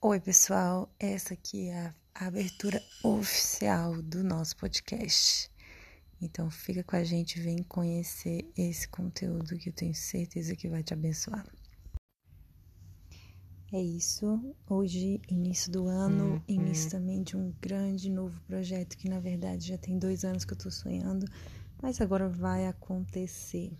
Oi, pessoal. Essa aqui é a abertura oficial do nosso podcast. Então, fica com a gente, vem conhecer esse conteúdo que eu tenho certeza que vai te abençoar. É isso. Hoje, início do ano, Uhum. início também de um grande novo projeto que, na verdade, já tem dois anos que eu tô sonhando, mas agora vai acontecer.